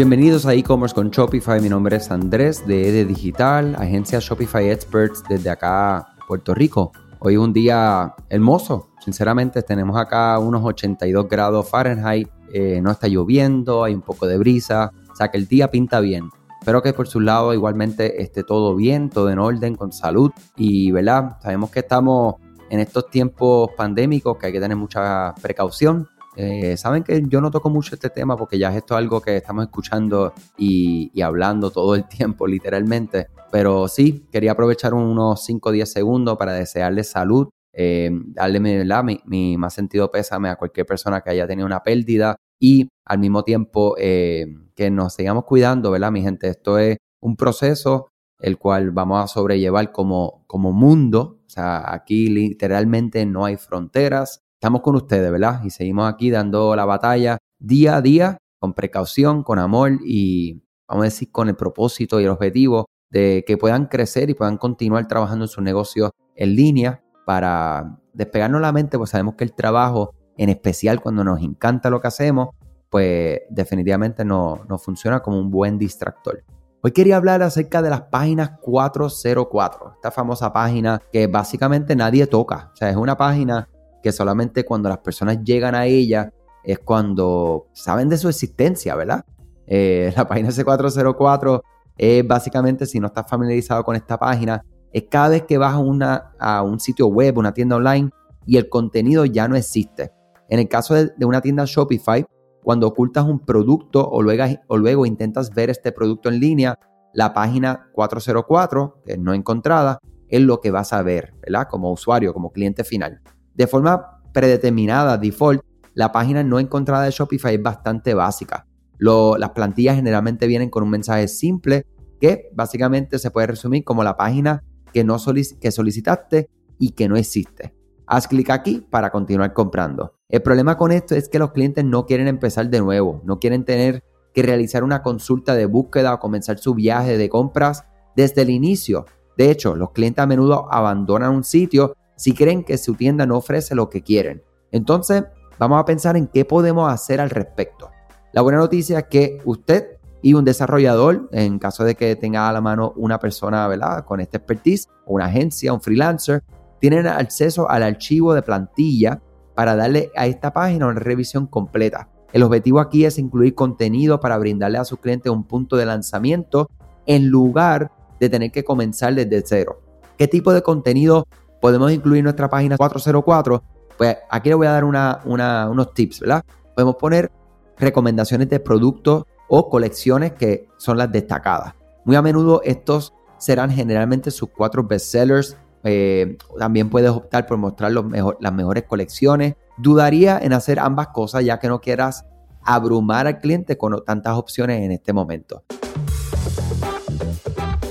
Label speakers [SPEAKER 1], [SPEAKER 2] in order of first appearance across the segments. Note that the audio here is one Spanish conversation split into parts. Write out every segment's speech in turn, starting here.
[SPEAKER 1] Bienvenidos a e-commerce con Shopify. Mi nombre es Andrés de EDE Digital, agencia Shopify Experts desde acá, Puerto Rico. Hoy es un día hermoso. Sinceramente, tenemos acá unos 82 grados Fahrenheit. Eh, no está lloviendo, hay un poco de brisa. O sea que el día pinta bien. Espero que por su lado igualmente esté todo bien, todo en orden, con salud. Y, ¿verdad? Sabemos que estamos en estos tiempos pandémicos, que hay que tener mucha precaución. Eh, saben que yo no toco mucho este tema porque ya esto es algo que estamos escuchando y, hablando todo el tiempo, literalmente. Pero sí, quería aprovechar unos 5 o 10 segundos para desearles salud, eh, darle mi, mi, más sentido pésame a cualquier persona que haya tenido una pérdida y al mismo tiempo eh, que nos sigamos cuidando, ¿verdad, mi gente? Esto es un proceso el cual vamos a sobrellevar como, como mundo. O sea, aquí literalmente no hay fronteras, estamos con ustedes, ¿verdad? Y seguimos aquí dando la batalla día a día, con precaución, con amor y, vamos a decir, con el propósito y el objetivo de que puedan crecer y puedan continuar trabajando en sus negocios en línea para despegarnos la mente, pues sabemos que el trabajo, en especial cuando nos encanta lo que hacemos, pues definitivamente no, no funciona como un buen distractor. Hoy quería hablar acerca de las páginas 404, esta famosa página que básicamente nadie toca. O sea, es una página que solamente cuando las personas llegan a ella es cuando saben de su existencia, ¿verdad? Eh, la página C404 es básicamente, si no estás familiarizado con esta página, es cada vez que vas a, una, a un sitio web, una tienda online y el contenido ya no existe. En el caso de, una tienda Shopify, cuando ocultas un producto o luego, o luego intentas ver este producto en línea, la página 404, que es no encontrada, es lo que vas a ver, ¿verdad? Como usuario, como cliente final. De forma predeterminada, default, la página no encontrada de Shopify es bastante básica. las plantillas generalmente vienen con un mensaje simple que básicamente se puede resumir como la página que, no que solicitaste y que no existe. Haz clic aquí para continuar comprando. El problema con esto es que los clientes no quieren empezar de nuevo, no quieren tener que realizar una consulta de búsqueda o comenzar su viaje de compras desde el inicio. De hecho, los clientes a menudo abandonan un sitio si creen que su tienda no ofrece lo que quieren. Entonces, vamos a pensar en qué podemos hacer al respecto. La buena noticia es que usted y un desarrollador, en caso de que tenga a la mano una persona ¿verdad? con esta expertise, una agencia, un freelancer, tienen acceso al archivo de plantilla para darle a esta página una revisión completa. El objetivo aquí es incluir contenido para brindarle a sus clientes un punto de lanzamiento en lugar de tener que comenzar desde cero. ¿Qué tipo de contenido podemos incluir nuestra página 404, pues aquí le voy a dar unos tips, ¿verdad? Podemos poner recomendaciones de productos o colecciones que son las destacadas. Muy a menudo estos serán generalmente sus cuatro bestsellers. Eh, también puedes optar por mostrar las mejores colecciones. Dudaría en hacer ambas cosas ya que no quieras abrumar al cliente con tantas opciones en este momento.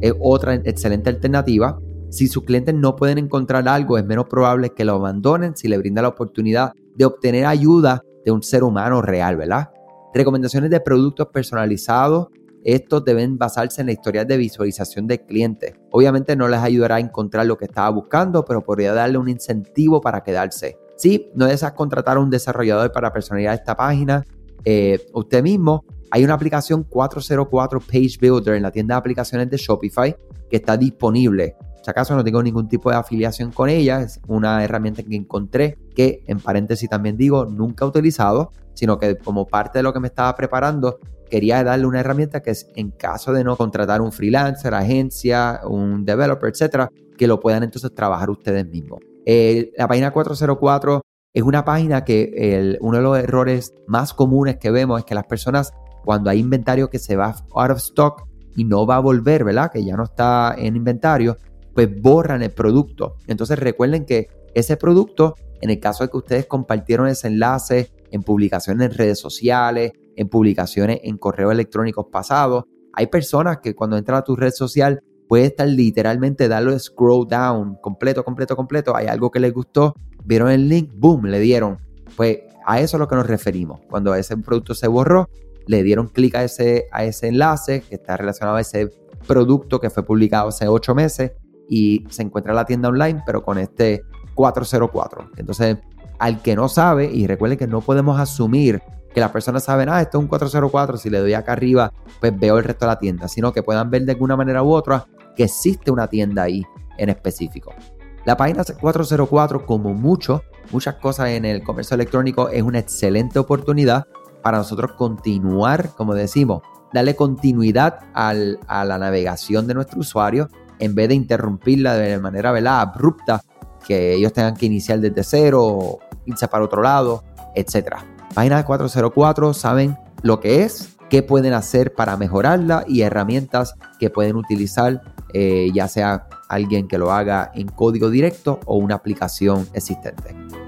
[SPEAKER 1] es otra excelente alternativa. Si sus clientes no pueden encontrar algo, es menos probable que lo abandonen si le brinda la oportunidad de obtener ayuda de un ser humano real, ¿verdad? Recomendaciones de productos personalizados. Estos deben basarse en la historia de visualización del cliente. Obviamente no les ayudará a encontrar lo que estaba buscando, pero podría darle un incentivo para quedarse. Si no deseas contratar a un desarrollador para personalizar esta página, eh, usted mismo hay una aplicación 404 Page Builder en la tienda de aplicaciones de Shopify que está disponible. Si acaso no tengo ningún tipo de afiliación con ella, es una herramienta que encontré que, en paréntesis también digo, nunca he utilizado, sino que como parte de lo que me estaba preparando, quería darle una herramienta que es en caso de no contratar un freelancer, agencia, un developer, etcétera, que lo puedan entonces trabajar ustedes mismos. La página 404 es una página que uno de los errores más comunes que vemos es que las personas cuando hay inventario que se va out of stock y no va a volver, ¿verdad? Que ya no está en inventario, pues borran el producto. Entonces recuerden que ese producto, en el caso de que ustedes compartieron ese enlace en publicaciones en redes sociales, en publicaciones en correos electrónicos pasados. Hay personas que cuando entran a tu red social puede estar literalmente darle scroll down completo, completo, completo. Hay algo que les gustó, vieron el link, boom, le dieron. Pues a eso es a lo que nos referimos. Cuando ese producto se borró, le dieron clic a ese, a ese enlace que está relacionado a ese producto que fue publicado hace ocho meses y se encuentra en la tienda online, pero con este 404. Entonces, al que no sabe, y recuerden que no podemos asumir que las personas saben, ah, esto es un 404, si le doy acá arriba, pues veo el resto de la tienda, sino que puedan ver de alguna manera u otra que existe una tienda ahí en específico. La página 404, como mucho, muchas cosas en el comercio electrónico, es una excelente oportunidad para nosotros continuar, como decimos, darle continuidad a la navegación de nuestro usuario en vez de interrumpirla de manera abrupta, que ellos tengan que iniciar desde cero, irse para otro lado, etc. Página 404 saben lo que es, qué pueden hacer para mejorarla y herramientas que pueden utilizar, eh, ya sea alguien que lo haga en código directo o una aplicación existente.